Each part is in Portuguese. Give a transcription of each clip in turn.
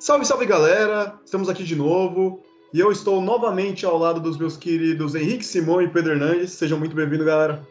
Salve, salve galera! Estamos aqui de novo e eu estou novamente ao lado dos meus queridos Henrique Simão e Pedro Hernandes. Sejam muito bem-vindos, galera.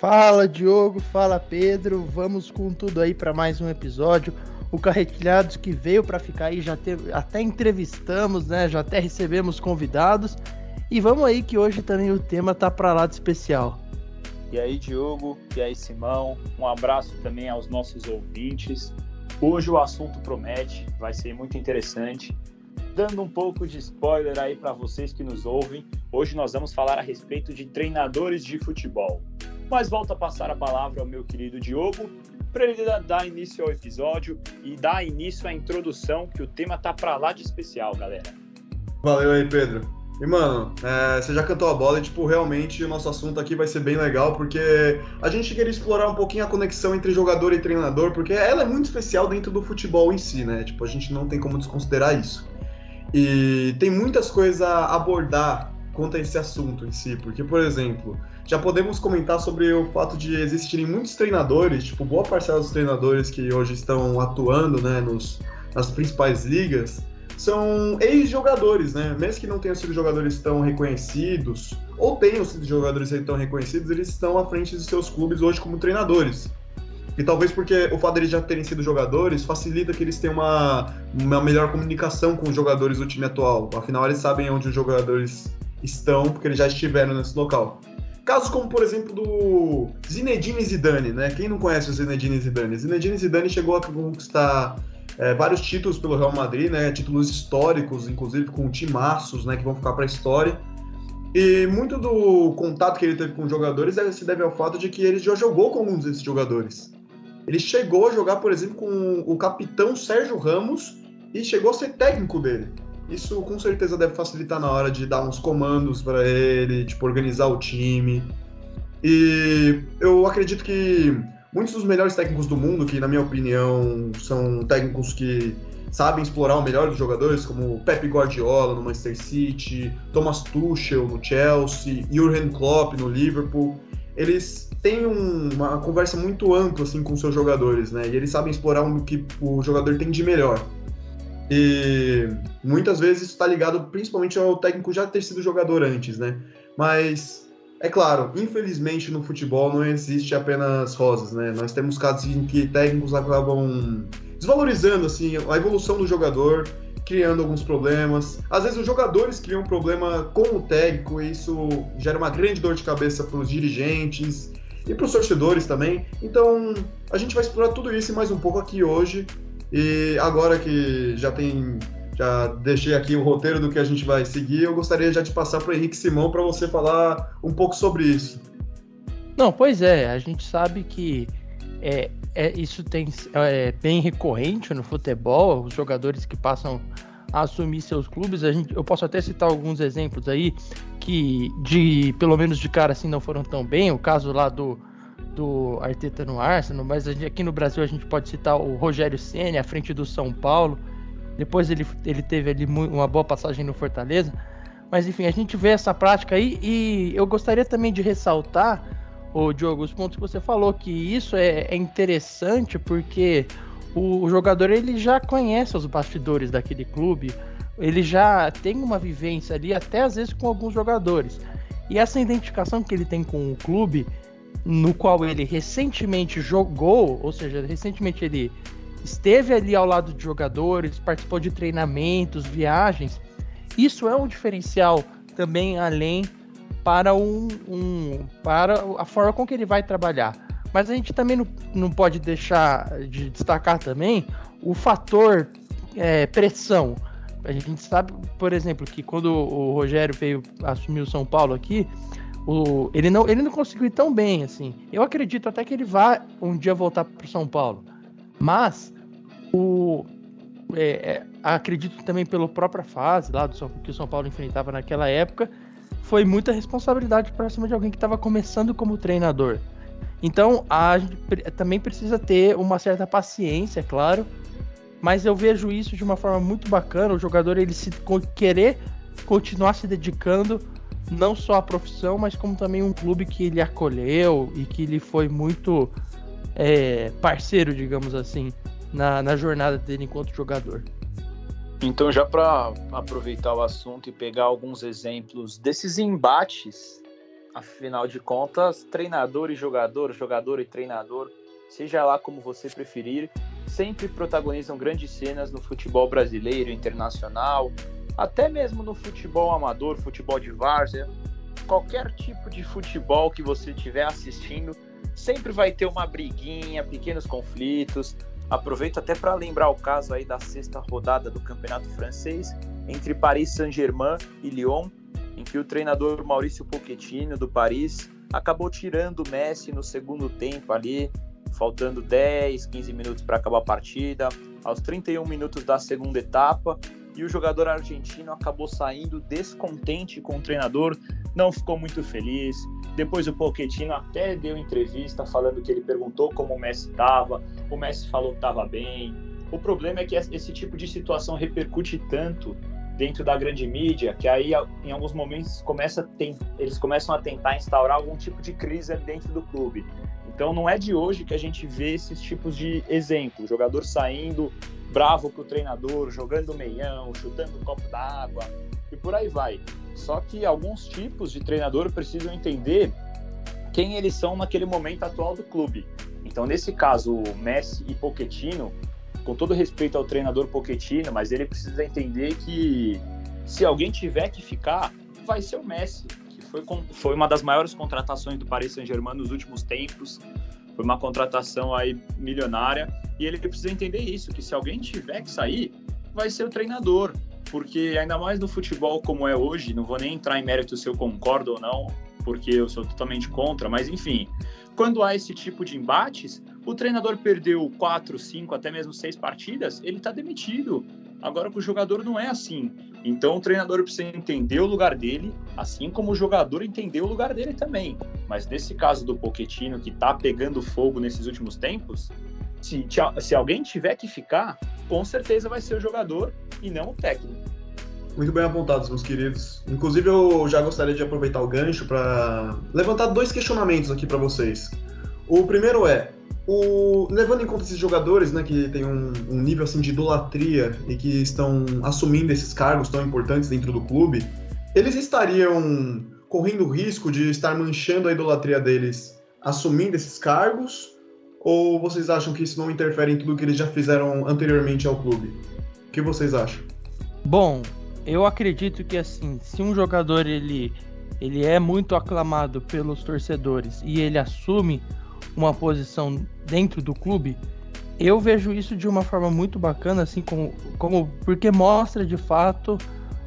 Fala, Diogo, fala, Pedro. Vamos com tudo aí para mais um episódio. O Carretilhados que veio para ficar aí, já teve, até entrevistamos, né? Já até recebemos convidados. E vamos aí que hoje também o tema tá para lá de especial. E aí, Diogo, e aí, Simão, um abraço também aos nossos ouvintes. Hoje o assunto promete, vai ser muito interessante. Dando um pouco de spoiler aí para vocês que nos ouvem, hoje nós vamos falar a respeito de treinadores de futebol. Mas volto a passar a palavra ao meu querido Diogo para ele dar início ao episódio e dar início à introdução, que o tema tá para lá de especial, galera. Valeu aí, Pedro. E, mano, é, você já cantou a bola e, tipo, realmente o nosso assunto aqui vai ser bem legal, porque a gente queria explorar um pouquinho a conexão entre jogador e treinador, porque ela é muito especial dentro do futebol em si, né? Tipo, a gente não tem como desconsiderar isso. E tem muitas coisas a abordar quanto a esse assunto em si, porque, por exemplo, já podemos comentar sobre o fato de existirem muitos treinadores, tipo, boa parcela dos treinadores que hoje estão atuando, né, nos, nas principais ligas, são ex-jogadores, né? Mesmo que não tenham sido jogadores tão reconhecidos, ou tenham sido jogadores tão reconhecidos, eles estão à frente dos seus clubes hoje como treinadores. E talvez porque o fato de eles já terem sido jogadores facilita que eles tenham uma, uma melhor comunicação com os jogadores do time atual. Afinal, eles sabem onde os jogadores estão, porque eles já estiveram nesse local. Casos como, por exemplo, do Zinedine Zidane, né? Quem não conhece o Zinedine Zidane? Zinedine Zidane chegou a conquistar é, vários títulos pelo Real Madrid, né? Títulos históricos, inclusive com timaços, né? Que vão ficar para a história. E muito do contato que ele teve com os jogadores se deve ao fato de que ele já jogou com alguns desses jogadores. Ele chegou a jogar, por exemplo, com o capitão Sérgio Ramos e chegou a ser técnico dele. Isso com certeza deve facilitar na hora de dar uns comandos para ele, tipo, organizar o time. E eu acredito que muitos dos melhores técnicos do mundo, que na minha opinião são técnicos que sabem explorar o melhor dos jogadores, como Pep Guardiola no Manchester City, Thomas Tuchel no Chelsea, Jurgen Klopp no Liverpool, eles têm um, uma conversa muito ampla assim com seus jogadores, né? E eles sabem explorar o que o jogador tem de melhor. E muitas vezes isso está ligado principalmente ao técnico já ter sido jogador antes, né? Mas é claro, infelizmente no futebol não existe apenas rosas, né? Nós temos casos em que técnicos acabam desvalorizando assim a evolução do jogador, criando alguns problemas. Às vezes os jogadores criam um problema com o técnico e isso gera uma grande dor de cabeça para os dirigentes e para os torcedores também. Então a gente vai explorar tudo isso e mais um pouco aqui hoje. E agora que já tem já deixei aqui o roteiro do que a gente vai seguir. Eu gostaria já de passar para o Henrique Simão para você falar um pouco sobre isso. Não, pois é, a gente sabe que é, é, isso tem, é bem recorrente no futebol, os jogadores que passam a assumir seus clubes. A gente, eu posso até citar alguns exemplos aí que, de pelo menos de cara assim, não foram tão bem. O caso lá do, do Arteta no Arsenal, mas aqui no Brasil a gente pode citar o Rogério Ceni à frente do São Paulo. Depois ele, ele teve ali uma boa passagem no Fortaleza. Mas enfim, a gente vê essa prática aí e eu gostaria também de ressaltar, o Diogo, os pontos que você falou, que isso é, é interessante porque o, o, jogador ele já conhece os bastidores daquele clube, ele já tem uma vivência ali, até às vezes com alguns jogadores. E essa identificação que ele tem com o clube, no qual ele recentemente jogou, ou seja, recentemente ele esteve ali ao lado de jogadores, participou de treinamentos, viagens. Isso é um diferencial também além para um, um para a forma com que ele vai trabalhar. Mas a gente também não, não pode deixar de destacar também o fator é, pressão. A gente sabe, por exemplo, que quando o Rogério veio assumir o São Paulo aqui, o, ele, não, ele não conseguiu ir tão bem assim. Eu acredito até que ele vá um dia voltar para o São Paulo. Mas o é, é, acredito também pela própria fase lá do que o São Paulo enfrentava naquela época, foi muita responsabilidade para cima de alguém que estava começando como treinador. Então a gente também precisa ter uma certa paciência, claro, mas eu vejo isso de uma forma muito bacana. O jogador ele se querer continuar se dedicando não só à profissão, mas como também um clube que ele acolheu e que ele foi muito é, parceiro, digamos assim, na, na jornada dele enquanto jogador. Então, já para aproveitar o assunto e pegar alguns exemplos desses embates, afinal de contas, treinador e jogador, jogador e treinador, seja lá como você preferir, sempre protagonizam grandes cenas no futebol brasileiro, internacional, até mesmo no futebol amador, futebol de várzea. Qualquer tipo de futebol que você estiver assistindo, sempre vai ter uma briguinha, pequenos conflitos. Aproveito até para lembrar o caso aí da sexta rodada do Campeonato Francês entre Paris Saint-Germain e Lyon, em que o treinador Maurício Pochettino do Paris acabou tirando o Messi no segundo tempo ali, faltando 10, 15 minutos para acabar a partida, aos 31 minutos da segunda etapa, e o jogador argentino acabou saindo descontente com o treinador, não ficou muito feliz. Depois o Pochettino até deu entrevista falando que ele perguntou como o Messi estava, o Messi falou que estava bem. O problema é que esse tipo de situação repercute tanto dentro da grande mídia que aí em alguns momentos começa eles começam a tentar instaurar algum tipo de crise dentro do clube. Então não é de hoje que a gente vê esses tipos de exemplos, jogador saindo bravo com o treinador, jogando meião, chutando um copo d'água e por aí vai. Só que alguns tipos de treinador precisam entender quem eles são naquele momento atual do clube. Então, nesse caso, Messi e Pochettino, com todo respeito ao treinador Pochettino, mas ele precisa entender que se alguém tiver que ficar, vai ser o Messi, que foi, foi uma das maiores contratações do Paris Saint-Germain nos últimos tempos. Foi uma contratação aí milionária. E ele precisa entender isso, que se alguém tiver que sair, vai ser o treinador, porque ainda mais no futebol como é hoje, não vou nem entrar em mérito se eu concordo ou não, porque eu sou totalmente contra, mas enfim, quando há esse tipo de embates, o treinador perdeu quatro, cinco, até mesmo seis partidas, ele está demitido. Agora que o jogador não é assim. Então o treinador precisa entender o lugar dele, assim como o jogador entender o lugar dele também. Mas nesse caso do Poquetino, que está pegando fogo nesses últimos tempos, se, se alguém tiver que ficar, com certeza vai ser o jogador e não o técnico. Muito bem apontados, meus queridos. Inclusive, eu já gostaria de aproveitar o gancho para levantar dois questionamentos aqui para vocês. O primeiro é: o, levando em conta esses jogadores, né, que têm um, um, nível assim de idolatria e que estão assumindo esses cargos tão importantes dentro do clube, eles estariam correndo o risco de estar manchando a idolatria deles assumindo esses cargos? Ou vocês acham que isso não interfere em tudo que eles já fizeram anteriormente ao clube? O que vocês acham? Bom, eu acredito que assim, se um jogador ele, ele é muito aclamado pelos torcedores e ele assume uma posição dentro do clube, eu vejo isso de uma forma muito bacana, assim como, como porque mostra de fato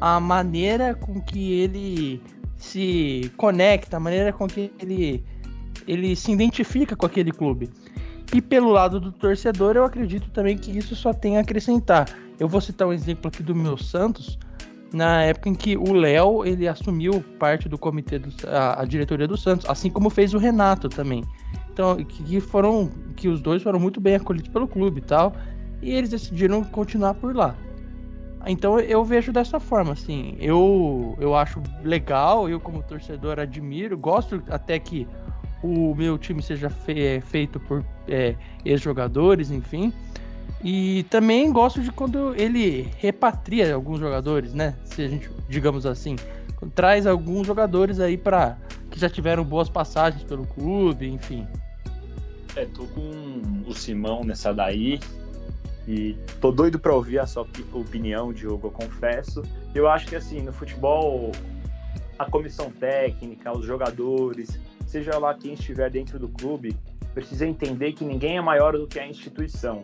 a maneira com que ele se conecta, a maneira com que ele, ele se identifica com aquele clube. E pelo lado do torcedor, eu acredito também que isso só tem a acrescentar. Eu vou citar um exemplo aqui do meu Santos, na época em que o Léo ele assumiu parte do comitê do, a, a, diretoria do Santos, assim como fez o Renato também. Então, que foram que os dois foram muito bem acolhidos pelo clube e tal, e eles decidiram continuar por lá. Então eu vejo dessa forma, assim, eu eu acho legal, eu como torcedor admiro, gosto até que o meu time seja fe é, feito por é, ex-jogadores, enfim. E também gosto de quando ele repatria alguns jogadores, né? Se a gente, digamos assim, traz alguns jogadores aí para que já tiveram boas passagens pelo clube, enfim. É, tô com o Simão nessa daí e tô doido para ouvir a sua opinião, Diogo, eu confesso. Eu acho que assim, no futebol, a comissão técnica, os jogadores, seja lá quem estiver dentro do clube, precisa entender que ninguém é maior do que a instituição.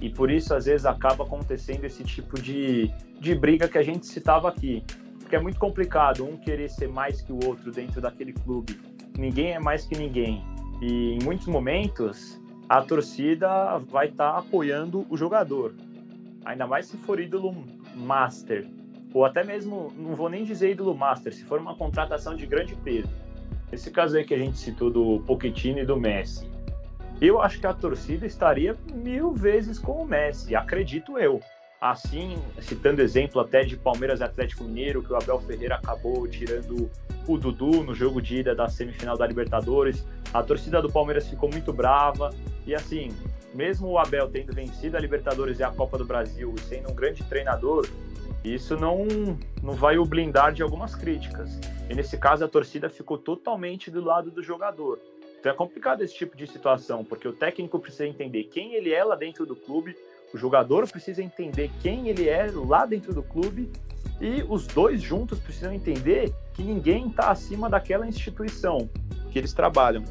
E por isso, às vezes, acaba acontecendo esse tipo de, de briga que a gente citava aqui. Porque é muito complicado um querer ser mais que o outro dentro daquele clube. Ninguém é mais que ninguém. E em muitos momentos, a torcida vai estar tá apoiando o jogador. Ainda mais se for ídolo master. Ou até mesmo, não vou nem dizer ídolo master, se for uma contratação de grande peso esse caso aí que a gente citou do Pochettino e do Messi, eu acho que a torcida estaria mil vezes com o Messi, acredito eu. Assim, citando exemplo até de Palmeiras e Atlético Mineiro, que o Abel Ferreira acabou tirando o Dudu no jogo de ida da semifinal da Libertadores. A torcida do Palmeiras ficou muito brava. E assim, mesmo o Abel tendo vencido a Libertadores e a Copa do Brasil e sendo um grande treinador, isso não, não vai o blindar de algumas críticas. E nesse caso, a torcida ficou totalmente do lado do jogador. Então é complicado esse tipo de situação, porque o técnico precisa entender quem ele é lá dentro do clube, o jogador precisa entender quem ele é lá dentro do clube e os dois juntos precisam entender que ninguém está acima daquela instituição que eles trabalham.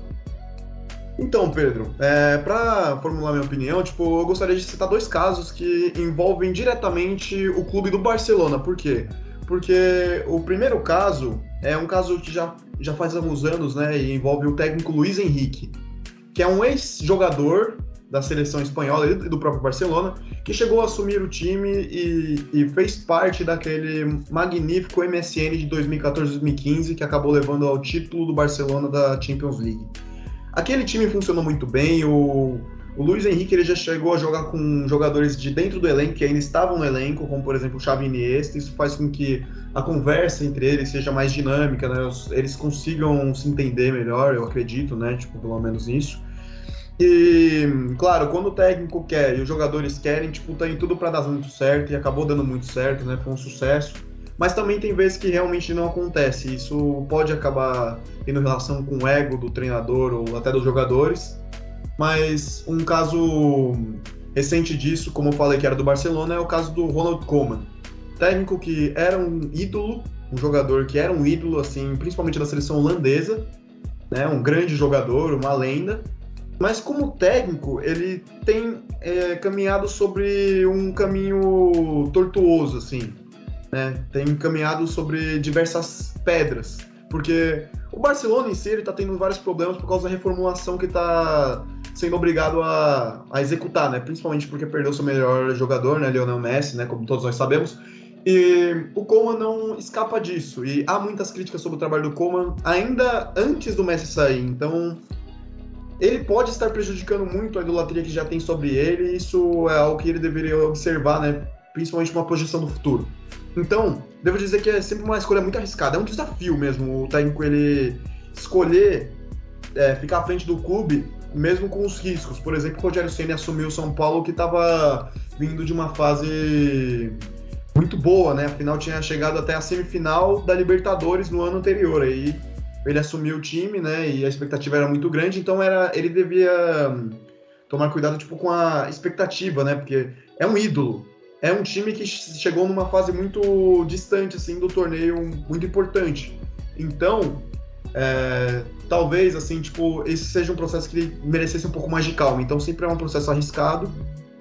Então, Pedro, é, para formular minha opinião, tipo, eu gostaria de citar dois casos que envolvem diretamente o clube do Barcelona. Por quê? Porque o primeiro caso é um caso que já, já faz alguns anos, né, e envolve o técnico Luiz Henrique, que é um ex-jogador da seleção espanhola e do próprio Barcelona, que chegou a assumir o time e, e, fez parte daquele magnífico MSN de 2014-2015 que acabou levando ao título do Barcelona da Champions League. Aquele time funcionou muito bem, o, o Luiz Henrique ele já chegou a jogar com jogadores de dentro do elenco que ainda estavam no elenco, como por exemplo o Xavi Iniesta, isso faz com que a conversa entre eles seja mais dinâmica, né? Eles consigam se entender melhor, eu acredito, né? Tipo, pelo menos isso. E, claro, quando o técnico quer e os jogadores querem, tipo, tem tudo para dar muito certo e acabou dando muito certo, né? Foi um sucesso. Mas também tem vezes que realmente não acontece. Isso pode acabar tendo relação com o ego do treinador ou até dos jogadores. Mas um caso recente disso, como eu falei que era do Barcelona, é o caso do Ronald Koeman. Técnico que era um ídolo, um jogador que era um ídolo, assim, principalmente da seleção holandesa, né? Um grande jogador, uma lenda mas como técnico, ele tem é, caminhado sobre um caminho tortuoso, assim. Né? Tem caminhado sobre diversas pedras. Porque o Barcelona em si está tendo vários problemas por causa da reformulação que está sendo obrigado a, a executar, né? Principalmente porque perdeu seu melhor jogador, né? Lionel Messi, né? Como todos nós sabemos. E o Coman não escapa disso. E há muitas críticas sobre o trabalho do Coman ainda antes do Messi sair. Então, ele pode estar prejudicando muito a idolatria que já tem sobre ele, e isso é algo que ele deveria observar, né? Principalmente uma projeção do futuro. Então, devo dizer que é sempre uma escolha muito arriscada, é um desafio mesmo o técnico ele escolher é, ficar à frente do clube, mesmo com os riscos. Por exemplo, o Rogério Ceni assumiu o São Paulo, que estava vindo de uma fase muito boa, né? Afinal, tinha chegado até a semifinal da Libertadores no ano anterior. Aí ele assumiu o time, né? E a expectativa era muito grande, então era ele devia hum, tomar cuidado tipo com a expectativa, né? Porque é um ídolo. É um time que chegou numa fase muito distante assim do torneio, muito importante. Então, é, talvez assim, tipo, esse seja um processo que merecesse um pouco mais de calma. Então, sempre é um processo arriscado.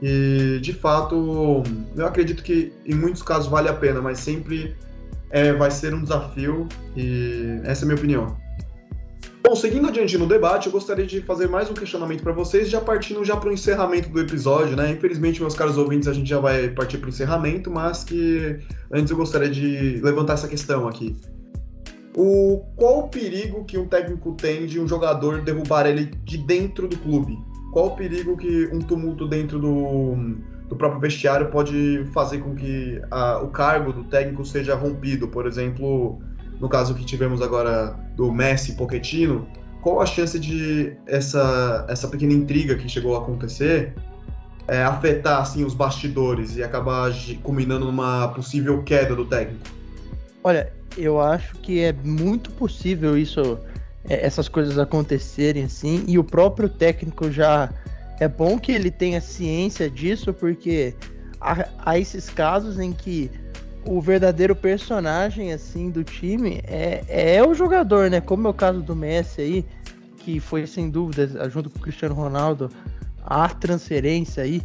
E de fato, eu acredito que em muitos casos vale a pena, mas sempre é, vai ser um desafio e essa é a minha opinião. Bom, seguindo adiante no debate, eu gostaria de fazer mais um questionamento para vocês, já partindo já para o encerramento do episódio, né? Infelizmente, meus caros ouvintes, a gente já vai partir para o encerramento, mas que antes eu gostaria de levantar essa questão aqui. O, qual o perigo que um técnico tem de um jogador derrubar ele de dentro do clube? Qual o perigo que um tumulto dentro do, do próprio vestiário pode fazer com que a, o cargo do técnico seja rompido. Por exemplo, no caso que tivemos agora do Messi Pochettino, qual a chance de essa, essa pequena intriga que chegou a acontecer é, afetar assim, os bastidores e acabar culminando numa possível queda do técnico? Olha, eu acho que é muito possível isso, é, essas coisas acontecerem assim, e o próprio técnico já é bom que ele tenha ciência disso, porque há, há esses casos em que o verdadeiro personagem assim do time é, é o jogador, né? Como é o caso do Messi aí, que foi sem dúvida, junto com o Cristiano Ronaldo, a transferência aí,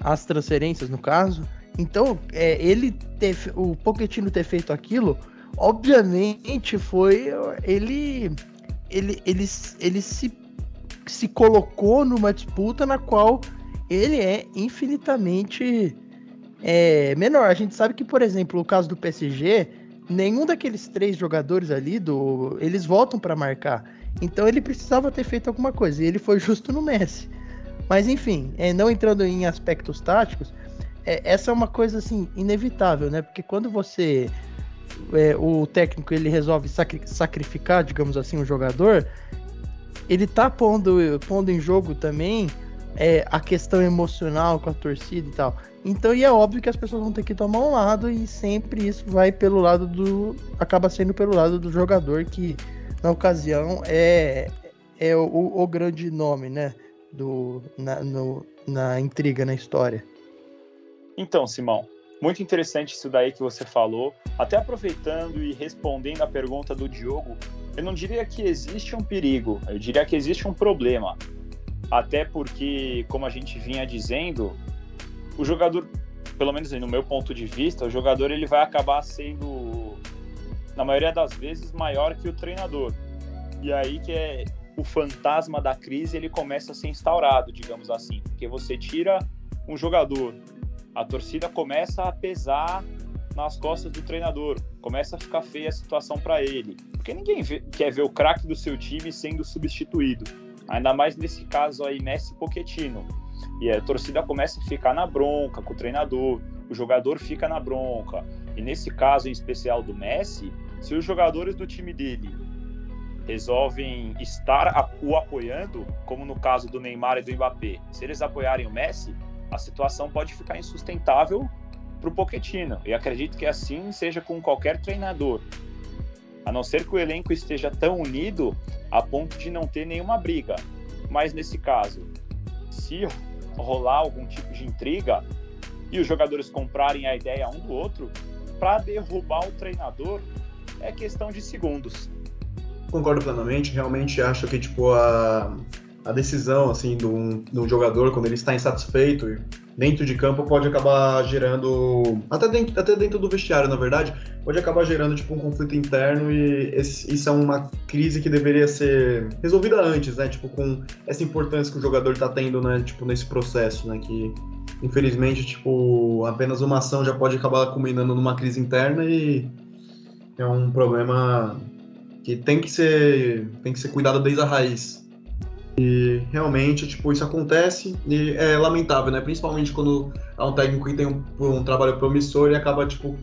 as transferências no caso. Então, é, ele ter, o Pochettino ter feito aquilo, obviamente foi ele ele, ele, ele se se colocou numa disputa na qual ele é infinitamente é, menor. A gente sabe que, por exemplo, o caso do PSG, nenhum daqueles três jogadores ali, do, eles voltam para marcar. Então ele precisava ter feito alguma coisa e ele foi justo no Messi. Mas enfim, é, não entrando em aspectos táticos, é, essa é uma coisa assim inevitável, né? Porque quando você é, o técnico ele resolve sacri sacrificar, digamos assim, um jogador, ele tá pondo, pondo em jogo também é, a questão emocional com a torcida e tal. Então, e é óbvio que as pessoas vão ter que tomar um lado e sempre isso vai pelo lado do. acaba sendo pelo lado do jogador que, na ocasião, é, é o, o grande nome, né? Do, na, no, na intriga, na história. Então, Simão, muito interessante isso daí que você falou. Até aproveitando e respondendo a pergunta do Diogo, eu não diria que existe um perigo, eu diria que existe um problema. Até porque, como a gente vinha dizendo, o jogador, pelo menos no meu ponto de vista, o jogador ele vai acabar sendo, na maioria das vezes, maior que o treinador. E aí que é o fantasma da crise ele começa a ser instaurado, digamos assim, porque você tira um jogador, a torcida começa a pesar nas costas do treinador, começa a ficar feia a situação para ele, porque ninguém vê, quer ver o craque do seu time sendo substituído, ainda mais nesse caso aí Messi Pochettino. E a torcida começa a ficar na bronca com o treinador, o jogador fica na bronca. E nesse caso em especial do Messi, se os jogadores do time dele resolvem estar o apoiando, como no caso do Neymar e do Mbappé, se eles apoiarem o Messi, a situação pode ficar insustentável para o Pochettino. E acredito que assim seja com qualquer treinador. A não ser que o elenco esteja tão unido a ponto de não ter nenhuma briga. Mas nesse caso, se rolar algum tipo de intriga e os jogadores comprarem a ideia um do outro, para derrubar o treinador é questão de segundos. Concordo plenamente, realmente acho que tipo a, a decisão assim do, do jogador quando ele está insatisfeito dentro de campo pode acabar gerando até dentro, até dentro do vestiário na verdade pode acabar gerando tipo um conflito interno e esse, isso é uma crise que deveria ser resolvida antes né? Tipo com essa importância que o jogador está tendo né? Tipo nesse processo né? Que infelizmente tipo apenas uma ação já pode acabar culminando numa crise interna e é um problema que tem que ser tem que ser cuidado desde a raiz. E realmente, tipo, isso acontece e é lamentável, né? Principalmente quando há um técnico que tem um, um trabalho promissor e acaba, tipo,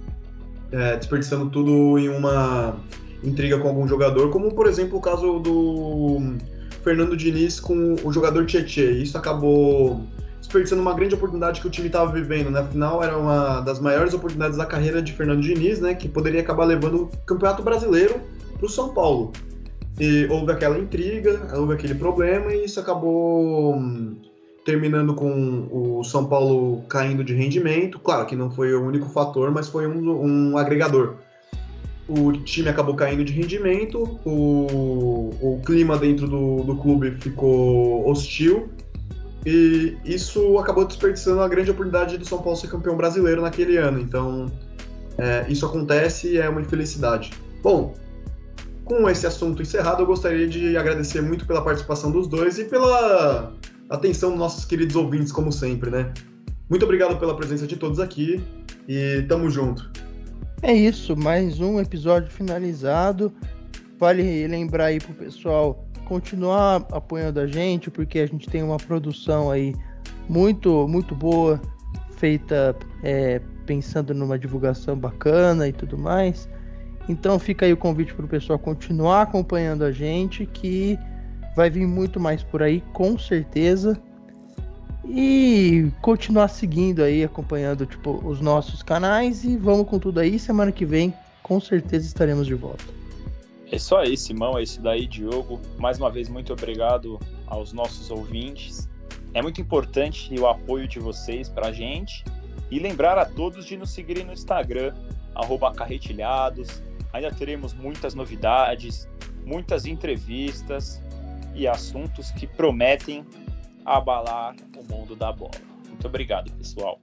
é, desperdiçando tudo em uma intriga com algum jogador, como, por exemplo, o caso do Fernando Diniz com o jogador Tietchan. Isso acabou desperdiçando uma grande oportunidade que o time estava vivendo, né? Afinal, era uma das maiores oportunidades da carreira de Fernando Diniz, né? Que poderia acabar levando o Campeonato Brasileiro para o São Paulo. E houve aquela intriga, houve aquele problema e isso acabou hum, terminando com o São Paulo caindo de rendimento. Claro que não foi o único fator, mas foi um, um agregador. O time acabou caindo de rendimento, o, o clima dentro do, do clube ficou hostil e isso acabou desperdiçando a grande oportunidade do São Paulo ser campeão brasileiro naquele ano. Então, é, isso acontece e é uma infelicidade. Bom, com esse assunto encerrado, eu gostaria de agradecer muito pela participação dos dois e pela atenção dos nossos queridos ouvintes, como sempre, né? Muito obrigado pela presença de todos aqui e tamo junto. É isso, mais um episódio finalizado. Vale lembrar aí pro pessoal continuar apoiando a gente, porque a gente tem uma produção aí muito, muito boa, feita é, pensando numa divulgação bacana e tudo mais. Então fica aí o convite para o pessoal continuar acompanhando a gente, que vai vir muito mais por aí, com certeza. E continuar seguindo aí, acompanhando tipo, os nossos canais. E vamos com tudo aí. Semana que vem, com certeza, estaremos de volta. É só aí, Simão. É isso daí, Diogo. Mais uma vez, muito obrigado aos nossos ouvintes. É muito importante o apoio de vocês para a gente. E lembrar a todos de nos seguirem no Instagram, carretilhados, Ainda teremos muitas novidades, muitas entrevistas e assuntos que prometem abalar o mundo da bola. Muito obrigado, pessoal.